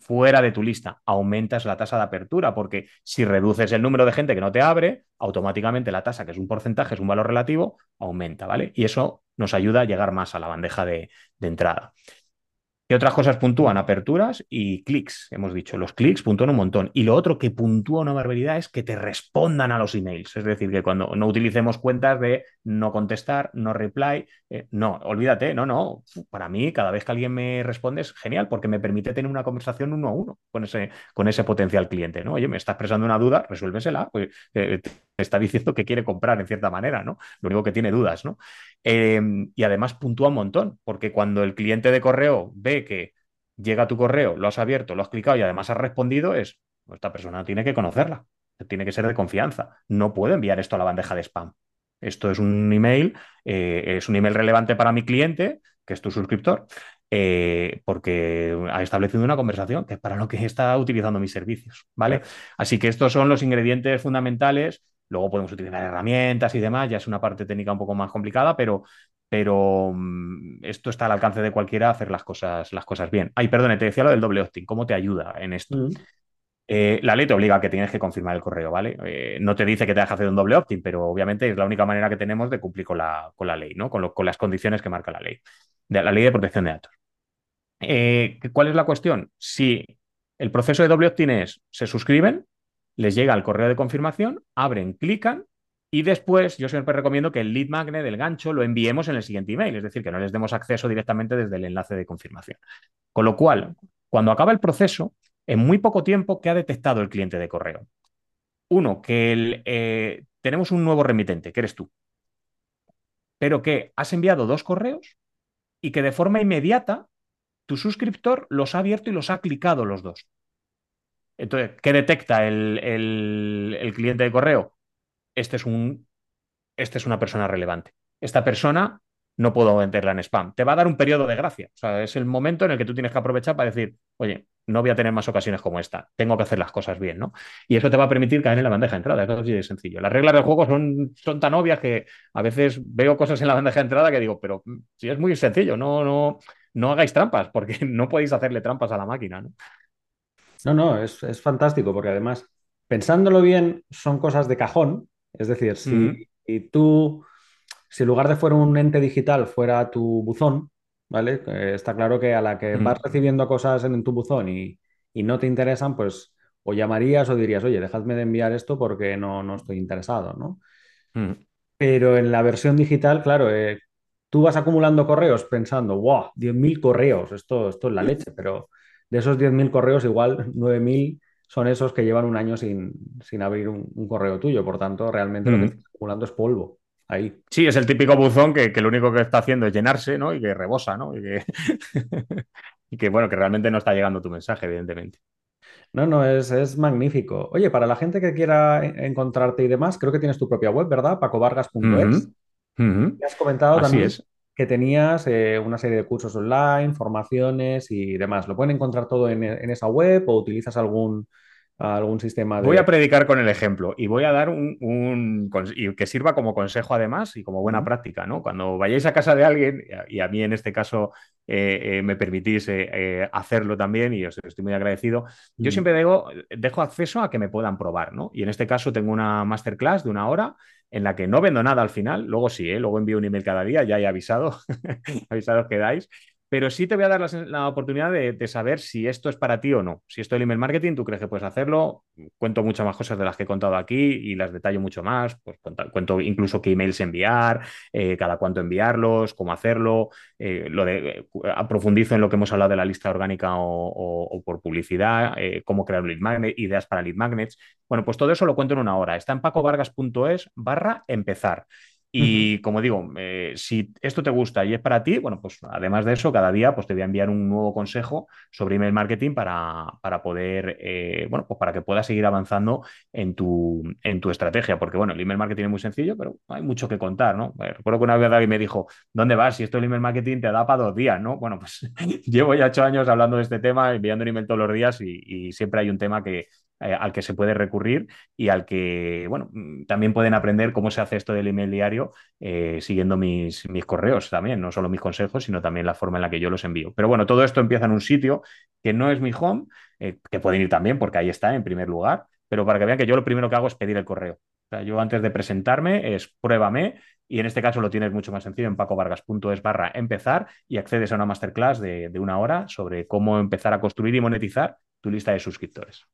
fuera de tu lista, aumentas la tasa de apertura, porque si reduces el número de gente que no te abre, automáticamente la tasa, que es un porcentaje, es un valor relativo, aumenta, ¿vale? Y eso nos ayuda a llegar más a la bandeja de, entrada. ¿Qué otras cosas puntúan? Aperturas y clics. Hemos dicho, los clics puntúan un montón. Y lo otro que puntúa una barbaridad es que te respondan a los emails. Es decir, que cuando no utilicemos cuentas de no contestar, no reply, eh, no, olvídate, no, no. Para mí, cada vez que alguien me responde es genial porque me permite tener una conversación uno a uno con ese, con ese potencial cliente. ¿no? Oye, me está expresando una duda, resuélvesela. Pues, eh, está diciendo que quiere comprar en cierta manera, ¿no? Lo único que tiene dudas, ¿no? Eh, y además puntúa un montón, porque cuando el cliente de correo ve que llega a tu correo, lo has abierto, lo has clicado y además has respondido, es, esta persona tiene que conocerla, tiene que ser de confianza. No puedo enviar esto a la bandeja de spam. Esto es un email, eh, es un email relevante para mi cliente, que es tu suscriptor, eh, porque ha establecido una conversación que es para lo que está utilizando mis servicios, ¿vale? Así que estos son los ingredientes fundamentales. Luego podemos utilizar herramientas y demás, ya es una parte técnica un poco más complicada, pero, pero mm, esto está al alcance de cualquiera hacer las cosas, las cosas bien. Ay, perdone, te decía lo del doble opt-in, ¿cómo te ayuda en esto? Mm. Eh, la ley te obliga a que tienes que confirmar el correo, ¿vale? Eh, no te dice que te deja hacer un doble opt-in, pero obviamente es la única manera que tenemos de cumplir con la, con la ley, ¿no? Con, con, las condiciones que marca la ley, de, la ley de protección de datos. Eh, ¿Cuál es la cuestión? Si el proceso de doble opt-in es, se suscriben, les llega el correo de confirmación, abren, clican y después yo siempre recomiendo que el lead magnet del gancho lo enviemos en el siguiente email, es decir, que no les demos acceso directamente desde el enlace de confirmación. Con lo cual, cuando acaba el proceso, en muy poco tiempo, ¿qué ha detectado el cliente de correo? Uno, que eh, tenemos un nuevo remitente, que eres tú, pero que has enviado dos correos y que de forma inmediata tu suscriptor los ha abierto y los ha clicado los dos. Entonces, ¿qué detecta el, cliente de correo? Este es, un, este es una persona relevante. Esta persona no puedo meterla en spam. Te va a dar un periodo de gracia. O sea, es el momento en el que tú tienes que aprovechar para decir, oye, no voy a tener más ocasiones como esta. Tengo que hacer las cosas bien, ¿no? Y eso te va a permitir caer en la bandeja de entrada. Es así de sencillo. Las reglas del juego son, son tan obvias que a veces veo cosas en la bandeja de entrada que digo, pero mm, si es muy sencillo, no, no, no hagáis trampas, porque no podéis hacerle trampas a la máquina, ¿no? No, no, es, fantástico, porque además, pensándolo bien, son cosas de cajón. Es decir, si tú, si en lugar de fuera un ente digital, fuera tu buzón, ¿vale? Eh, está claro que a la que vas recibiendo cosas en, tu buzón y, no te interesan, pues o llamarías o dirías, oye, dejadme de enviar esto porque no, no estoy interesado, ¿no? Pero en la versión digital, claro, eh, tú vas acumulando correos pensando, wow, 10.000 correos, esto, esto es la leche, pero de esos 10.000 correos, igual 9.000 son esos que llevan un año sin, abrir un, correo tuyo. Por tanto, realmente lo que estás acumulando es polvo. Ahí. Sí, es el típico buzón que, lo único que está haciendo es llenarse, ¿no? Y que rebosa, ¿no? Y que, y que, bueno, que realmente no está llegando tu mensaje, evidentemente. No, no, es, es, magnífico. Oye, para la gente que quiera encontrarte y demás, creo que tienes tu propia web, ¿verdad? pacovargas.es. Me has comentado también que tenías eh, una serie de cursos online, formaciones y demás. ¿Lo pueden encontrar todo en, esa web o utilizas algún, algún sistema de... Voy a predicar con el ejemplo y voy a dar un, y que sirva como consejo además y como buena práctica, ¿no? Cuando vayáis a casa de alguien, y a mí en este caso eh, eh, me permitís hacerlo también y os estoy muy agradecido, yo siempre dejo, dejo acceso a que me puedan probar, ¿no? Y en este caso tengo una masterclass de una hora en la que no vendo nada al final, luego sí, ¿eh? luego envío un email cada día, ya he avisado, avisados quedáis, pero sí te voy a dar la, oportunidad de, saber si esto es para ti o no. Si esto es el email marketing, tú crees que puedes hacerlo. Cuento muchas más cosas de las que he contado aquí y las detallo mucho más. Pues cuento, incluso qué emails enviar, eh, cada cuánto enviarlos, cómo hacerlo. Eh, lo de, profundizo en lo que hemos hablado de la lista orgánica o, por publicidad, cómo crear lead magnet, ideas para lead magnets. Bueno, pues todo eso lo cuento en una hora. Está en pacovargas.es barra empezar. Y como digo, eh, si esto te gusta y es para ti, bueno, pues además de eso, cada día pues te voy a enviar un nuevo consejo sobre email marketing para, para poder, eh, bueno, pues para que puedas seguir avanzando en tu, en tu estrategia. Porque bueno, el email marketing es muy sencillo, pero hay mucho que contar, ¿no? Recuerdo que una vez alguien me dijo, ¿dónde vas? Si esto el email marketing te da para dos días, ¿no? Bueno, pues llevo ya ocho años hablando de este tema, enviando un email todos los días y siempre hay un tema que, eh, al que se puede recurrir y al que, bueno, mm, también pueden aprender cómo se hace esto del email diario eh, siguiendo mis, mis correos también, no solo mis consejos, sino también la forma en la que yo los envío. Pero bueno, todo esto empieza en un sitio que no es mi home, eh, que pueden ir también porque ahí está en primer lugar, pero para que vean que yo lo primero que hago es pedir el correo. Yo antes de presentarme es pruébame y en este caso lo tienes mucho más sencillo en pacovargas.es barra empezar y accedes a una masterclass de, de una hora sobre cómo empezar a construir y monetizar tu lista de suscriptores.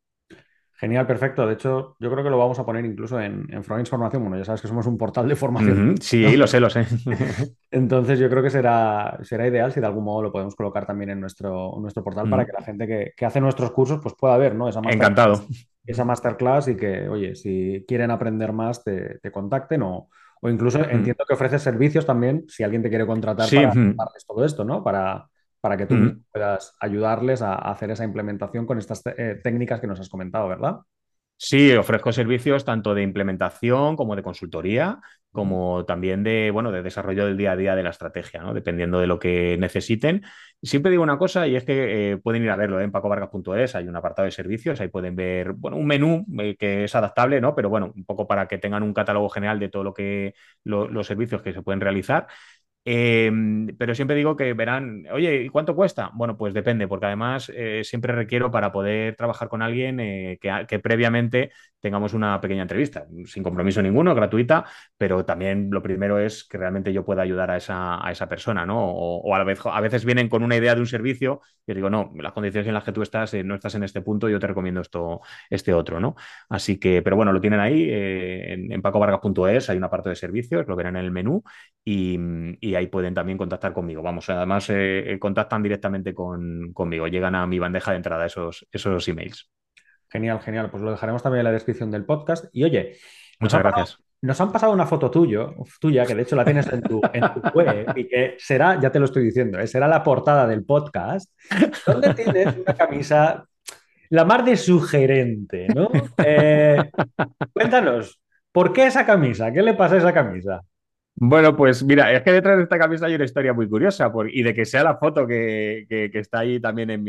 Genial, perfecto. De hecho, yo creo que lo vamos a poner incluso en, en Formación. Bueno, ya sabes que somos un portal de formación. Uh -huh. Sí, lo sé, lo sé. Entonces, yo creo que será, será ideal si de algún modo lo podemos colocar también en nuestro, en nuestro portal uh -huh. para que la gente que, que, hace nuestros cursos pues pueda ver ¿no? esa, masterclass, Encantado. esa masterclass y que, oye, si quieren aprender más, te, te contacten o, o incluso uh -huh. entiendo que ofreces servicios también si alguien te quiere contratar sí. para todo esto, ¿no? Para, para que tú puedas ayudarles a, a, hacer esa implementación con estas eh, técnicas que nos has comentado, ¿verdad? Sí, ofrezco servicios tanto de implementación como de consultoría, como también de, bueno, de desarrollo del día a día de la estrategia, ¿no? dependiendo de lo que necesiten. Siempre digo una cosa y es que eh, pueden ir a verlo ¿eh? en pacovargas.es, hay un apartado de servicios, ahí pueden ver bueno, un menú eh, que es adaptable, ¿no? pero bueno, un poco para que tengan un catálogo general de todo lo que lo, los servicios que se pueden realizar. Eh, pero siempre digo que verán, oye, ¿y cuánto cuesta? Bueno, pues depende, porque además eh, siempre requiero para poder trabajar con alguien eh, que, previamente tengamos una pequeña entrevista, sin compromiso ninguno, gratuita, pero también lo primero es que realmente yo pueda ayudar a esa, a esa persona, ¿no? O, a, la vez, a veces vienen con una idea de un servicio y digo, no, las condiciones en las que tú estás, eh, no estás en este punto, yo te recomiendo esto, este otro, ¿no? Así que, pero bueno, lo tienen ahí en, en pacovargas.es, hay una parte de servicios, lo verán en el menú y ahí pueden también contactar conmigo. Vamos, además eh, contactan directamente con, conmigo, llegan a mi bandeja de entrada esos, esos emails. Genial, genial. Pues lo dejaremos también en la descripción del podcast. Y oye, muchas gracias. Pasado, nos han pasado una foto tuyo, tuya, que de hecho la tienes en tu, en tu web y que será, ya te lo estoy diciendo, ¿eh? será la portada del podcast, donde tienes una camisa la más de sugerente, ¿no? Eh, cuéntanos, ¿por qué esa camisa? ¿Qué le pasa a esa camisa? Bueno, pues mira, es que detrás de esta camisa hay una historia muy curiosa por, y de que sea la foto que, está ahí también en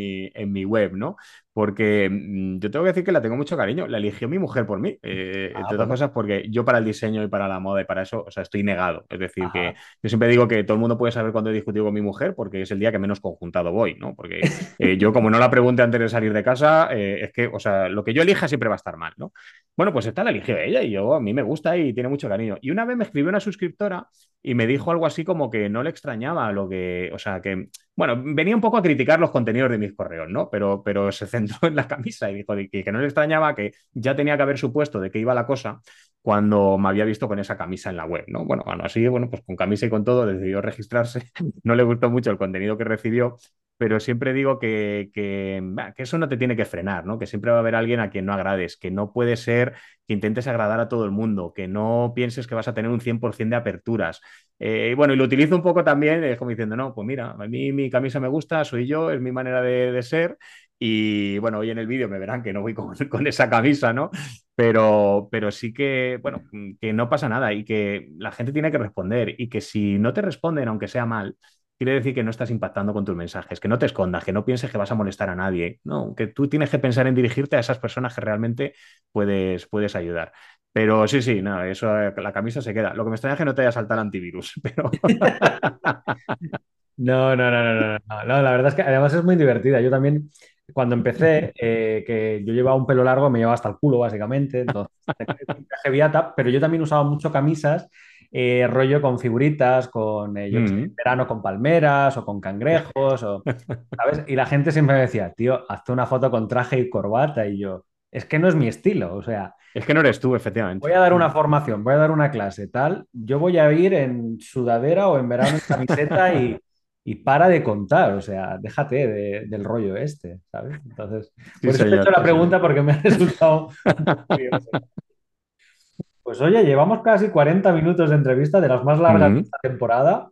mi web, ¿no? Porque mmm, yo tengo que decir que la tengo mucho cariño. La eligió mi mujer por mí, eh, ah, entre otras cosas, porque yo para el diseño y para la moda y para eso, o sea, estoy negado. Es decir, Ajá. que yo siempre digo que todo el mundo puede saber cuándo he discutido con mi mujer porque es el día que menos conjuntado voy, ¿no? Porque eh, yo, como no la pregunte antes de salir de casa, eh, es que, o sea, lo que yo elija siempre va a estar mal, ¿no? Bueno, pues esta la eligió ella y yo, a mí me gusta y tiene mucho cariño. Y una vez me escribió una suscriptora y me dijo algo así como que no le extrañaba lo que, o sea, que, bueno, venía un poco a criticar los contenidos de mis correos, ¿no? Pero, pero se centró en la camisa y dijo que, que no le extrañaba que ya tenía que haber supuesto de qué iba la cosa cuando me había visto con esa camisa en la web, ¿no? Bueno, bueno, así, bueno, pues con camisa y con todo decidió registrarse. No le gustó mucho el contenido que recibió, pero siempre digo que, que, eso no te tiene que frenar, ¿no? Que siempre va a haber alguien a quien no agrades, que no puede ser que intentes agradar a todo el mundo, que no pienses que vas a tener un 100% de aperturas. Eh, y bueno, y lo utilizo un poco también, es como diciendo, no, pues mira, a mí mi camisa me gusta, soy yo, es mi manera de ser. Y bueno, hoy en el vídeo me verán que no voy con, esa camisa, ¿no? Pero, pero sí que, bueno, que no pasa nada y que la gente tiene que responder y que si no te responden, aunque sea mal, quiere decir que no estás impactando con tus mensajes, que no te escondas, que no pienses que vas a molestar a nadie, no, que tú tienes que pensar en dirigirte a esas personas que realmente puedes, puedes ayudar. Pero sí, sí, no, eso, la camisa se queda. Lo que me extraña es que no te haya saltado el antivirus, pero... no, no, no, no, no, no, la verdad es que además es muy divertida. Yo también, cuando empecé, eh, que yo llevaba un pelo largo, me llevaba hasta el culo, básicamente, entonces, viata, pero yo también usaba mucho camisas eh, rollo con figuritas, con eh, yo mm. sé, verano con palmeras o con cangrejos, o, ¿sabes? Y la gente siempre me decía, tío, hazte una foto con traje y corbata. Y yo, es que no es mi estilo, o sea. Es que no eres tú, efectivamente. Voy a dar una formación, voy a dar una clase, tal. Yo voy a ir en sudadera o en verano en camiseta y, y para de contar, o sea, déjate de, del rollo este, ¿sabes? Entonces, por eso te he hecho la pregunta porque me ha resultado curioso. Pues oye, llevamos casi 40 minutos de entrevista, de las más largas uh -huh. de esta temporada.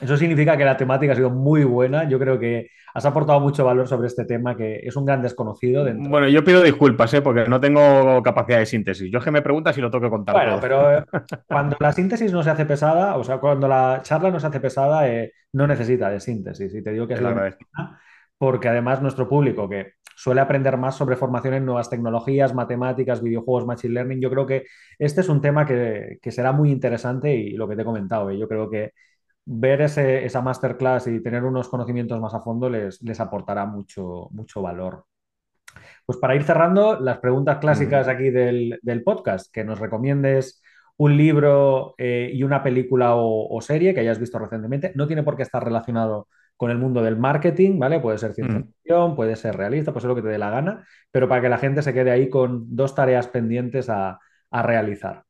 Eso significa que la temática ha sido muy buena. Yo creo que has aportado mucho valor sobre este tema, que es un gran desconocido. Dentro. Bueno, yo pido disculpas, ¿eh? porque no tengo capacidad de síntesis. Yo es que me preguntas y lo tengo que contar. Bueno, todo. pero eh, cuando la síntesis no se hace pesada, o sea, cuando la charla no se hace pesada, eh, no necesita de síntesis. Y te digo que es Te la porque además nuestro público, que suele aprender más sobre formación en nuevas tecnologías, matemáticas, videojuegos, machine learning. Yo creo que este es un tema que, que será muy interesante y lo que te he comentado, yo creo que ver ese, esa masterclass y tener unos conocimientos más a fondo les, les aportará mucho, mucho valor. Pues para ir cerrando, las preguntas clásicas aquí del, podcast, que nos recomiendes un libro eh, y una película o, serie que hayas visto recientemente. No tiene por qué estar relacionado con el mundo del marketing, ¿vale? Puede ser ciencia ficción, puede ser realista, puede ser lo que te dé la gana, pero para que la gente se quede ahí con dos tareas pendientes a realizar.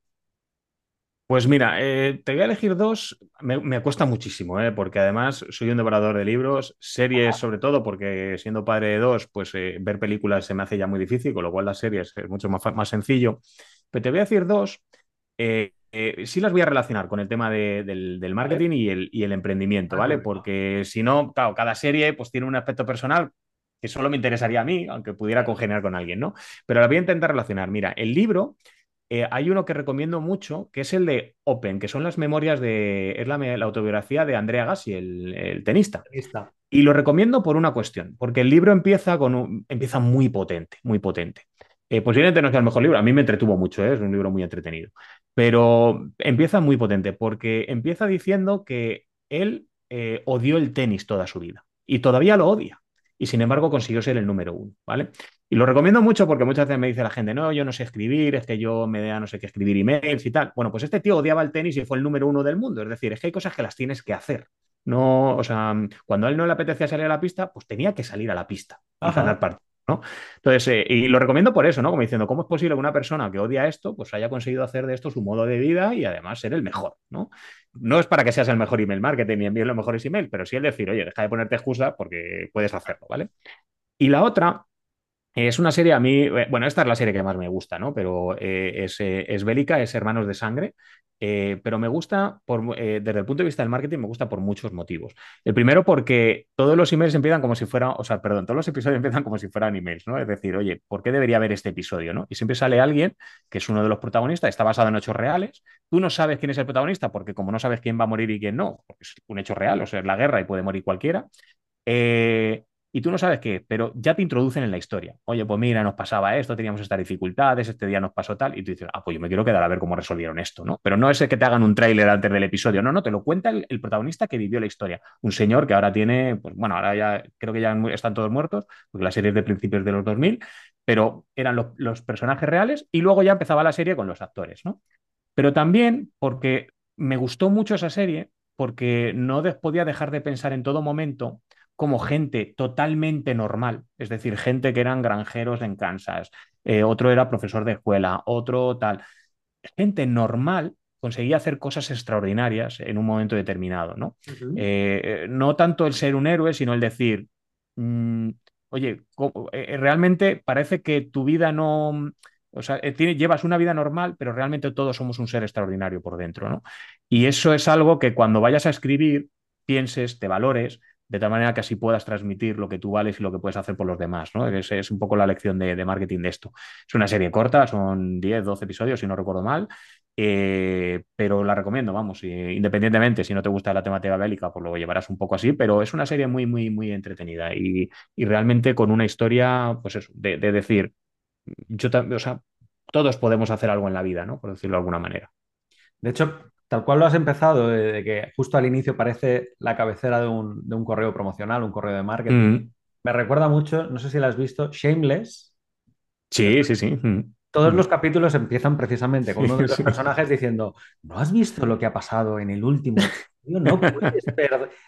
Pues mira, eh, te voy a elegir dos. Me, cuesta muchísimo, ¿eh? porque además soy un devorador de libros, series sobre todo, porque siendo padre de dos, pues eh, ver películas se me hace ya muy difícil, con lo cual las series es mucho más, más sencillo. Pero te voy a decir dos. sí las voy a relacionar con el tema del, marketing y el, y el emprendimiento, ¿vale? Porque si no, claro, cada serie pues tiene un aspecto personal que solo me interesaría a mí, aunque pudiera congeniar con alguien, ¿no? Pero la voy a intentar relacionar. Mira, el libro eh, hay uno que recomiendo mucho, que es el de Open, que son las memorias de. Es la, autobiografía de Andrea Gassi, el, tenista. Y lo recomiendo por una cuestión, porque el libro empieza, con empieza muy potente, muy potente. Eh, posiblemente no sea el mejor libro, a mí me entretuvo mucho, ¿eh? es un libro muy entretenido, pero empieza muy potente porque empieza diciendo que él odió el tenis toda su vida y todavía lo odia y sin embargo consiguió ser el número uno, ¿vale? Y lo recomiendo mucho porque muchas veces me dice la gente, no, yo no sé escribir, es que yo me da no sé qué escribir emails y tal. Bueno, pues este tío odiaba el tenis y fue el número uno del mundo. Es decir, es que hay cosas que las tienes que hacer. No, o sea, cuando a él no le apetecía salir a la pista, pues tenía que salir a la pista y ganar partidos. ¿no? Entonces, eh, y lo recomiendo por eso, ¿no? Como diciendo, ¿cómo es posible que una persona que odia esto, pues haya conseguido hacer de esto su modo de vida y además ser el mejor, ¿no? No es para que seas el mejor email marketing y envíes los mejores emails, pero sí el decir, oye, deja de ponerte excusa porque puedes hacerlo, ¿vale? Y la otra es una serie a mí, eh, bueno, esta es la serie que más me gusta, ¿no? Pero eh, eh, es, bélica, es Hermanos de Sangre, pero me gusta, por, desde el punto de vista del marketing, me gusta por muchos motivos. El primero porque todos los emails empiezan como si fueran, o sea, perdón, todos los episodios empiezan como si fueran emails, ¿no? Es decir, oye, ¿por qué debería haber este episodio, ¿no? Y siempre sale alguien que es uno de los protagonistas, está basado en hechos reales, tú no sabes quién es el protagonista porque como no sabes quién va a morir y quién no, es un hecho real, o sea, es la guerra y puede morir cualquiera. Eh, y tú no sabes qué, pero ya te introducen en la historia. Oye, pues mira, nos pasaba esto, teníamos estas dificultades, este día nos pasó tal, y tú dices, ah, pues yo me quiero quedar a ver cómo resolvieron esto, ¿no? Pero no es el que te hagan un tráiler antes del episodio, no, no, te lo cuenta el, protagonista que vivió la historia. Un señor que ahora tiene, pues bueno, ahora ya creo que ya están todos muertos, porque la serie es de principios de los 2000, pero eran los, los personajes reales y luego ya empezaba la serie con los actores, ¿no? Pero también porque me gustó mucho esa serie, porque no podía dejar de pensar en todo momento como gente totalmente normal, es decir, gente que eran granjeros en Kansas, eh, otro era profesor de escuela, otro tal. Gente normal conseguía hacer cosas extraordinarias en un momento determinado, ¿no? Eh, eh, no tanto el ser un héroe, sino el decir, mm, oye, realmente parece que tu vida no... O sea, llevas una vida normal, pero realmente todos somos un ser extraordinario por dentro, ¿no? Y eso es algo que cuando vayas a escribir, pienses, te valores, de tal manera que así puedas transmitir lo que tú vales y lo que puedes hacer por los demás. ¿no? Es, es un poco la lección de, marketing de esto. Es una serie corta, son 10, 12 episodios, si no recuerdo mal, eh, pero la recomiendo, vamos, independientemente si no te gusta la temática bélica, pues lo llevarás un poco así, pero es una serie muy, muy, muy entretenida y, realmente con una historia, pues eso, de, decir, yo o sea, todos podemos hacer algo en la vida, ¿no? Por decirlo de alguna manera. De hecho, tal cual lo has empezado, de, que justo al inicio parece la cabecera de un, correo promocional, un correo de marketing. Mm. Me recuerda mucho, no sé si lo has visto, Shameless. Sí, sí, sí. Mm. Todos los capítulos empiezan precisamente con uno de los personajes diciendo, ¿no has visto lo que ha pasado en el último? No puedes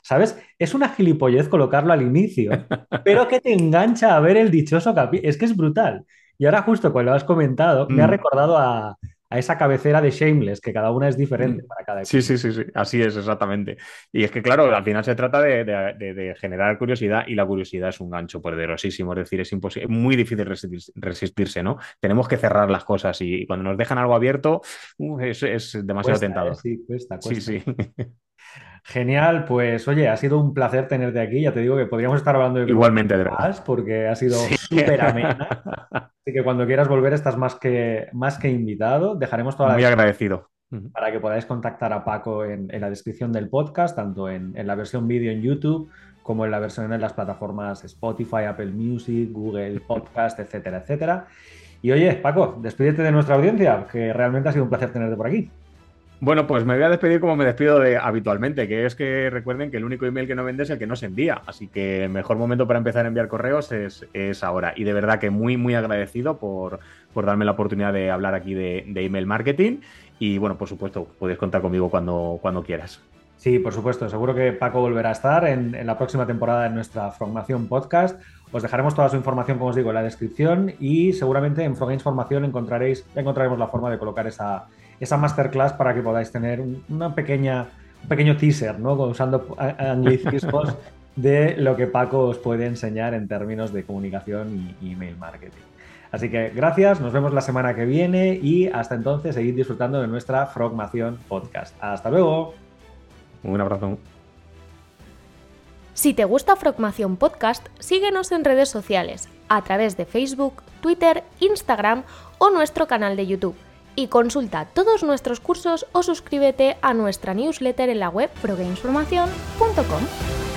¿Sabes? Es una gilipollez colocarlo al inicio, pero que te engancha a ver el dichoso capítulo. Es que es brutal. Y ahora justo cuando lo has comentado, me ha mm. recordado a, a esa cabecera de Shameless, que cada una es diferente mm. para cada Sí, sí, sí, sí, así es, exactamente. Y es que, claro, al final se trata de, generar curiosidad y la curiosidad es un gancho poderosísimo, es decir, es, imposible, muy difícil resistirse, ¿no? Tenemos que cerrar las cosas y cuando nos dejan algo abierto es, demasiado tentador. ¿eh? sí, cuesta, cuesta. Sí, sí. Genial, pues oye, ha sido un placer tenerte aquí. Ya te digo que podríamos estar hablando de igualmente de verdad, porque ha sido súper amena. Así que cuando quieras volver estás más que, más que invitado. Dejaremos toda la muy agradecido para que podáis contactar a Paco en, la descripción del podcast, tanto en, la versión vídeo en YouTube como en la versión en las plataformas Spotify, Apple Music, Google Podcast, etcétera, etcétera. Y oye, Paco, despídete de nuestra audiencia, que realmente ha sido un placer tenerte por aquí. Bueno, pues me voy a despedir como me despido de, habitualmente, que es que recuerden que el único email que no vende es el que no se envía. Así que el mejor momento para empezar a enviar correos es, ahora. Y de verdad que muy, muy agradecido por, darme la oportunidad de hablar aquí de, email marketing. Y bueno, por supuesto, puedes contar conmigo cuando, cuando quieras. Sí, por supuesto. Seguro que Paco volverá a estar en, la próxima temporada de nuestra formación podcast. Os dejaremos toda su información, como os digo, en la descripción y seguramente en Frogames Formación encontraréis, encontraremos la forma de colocar esa, esa masterclass para que podáis tener una pequeña, un pequeño teaser, ¿no? Usando anglicismos de lo que Paco os puede enseñar en términos de comunicación y email marketing. Así que gracias, nos vemos la semana que viene y hasta entonces seguid disfrutando de nuestra Frogmación Podcast. Hasta luego. Un abrazo. Si te gusta Frogmación Podcast, síguenos en redes sociales, a través de Facebook, Twitter, Instagram o nuestro canal de YouTube. Y consulta todos nuestros cursos o suscríbete a nuestra newsletter en la web progamesformación.com.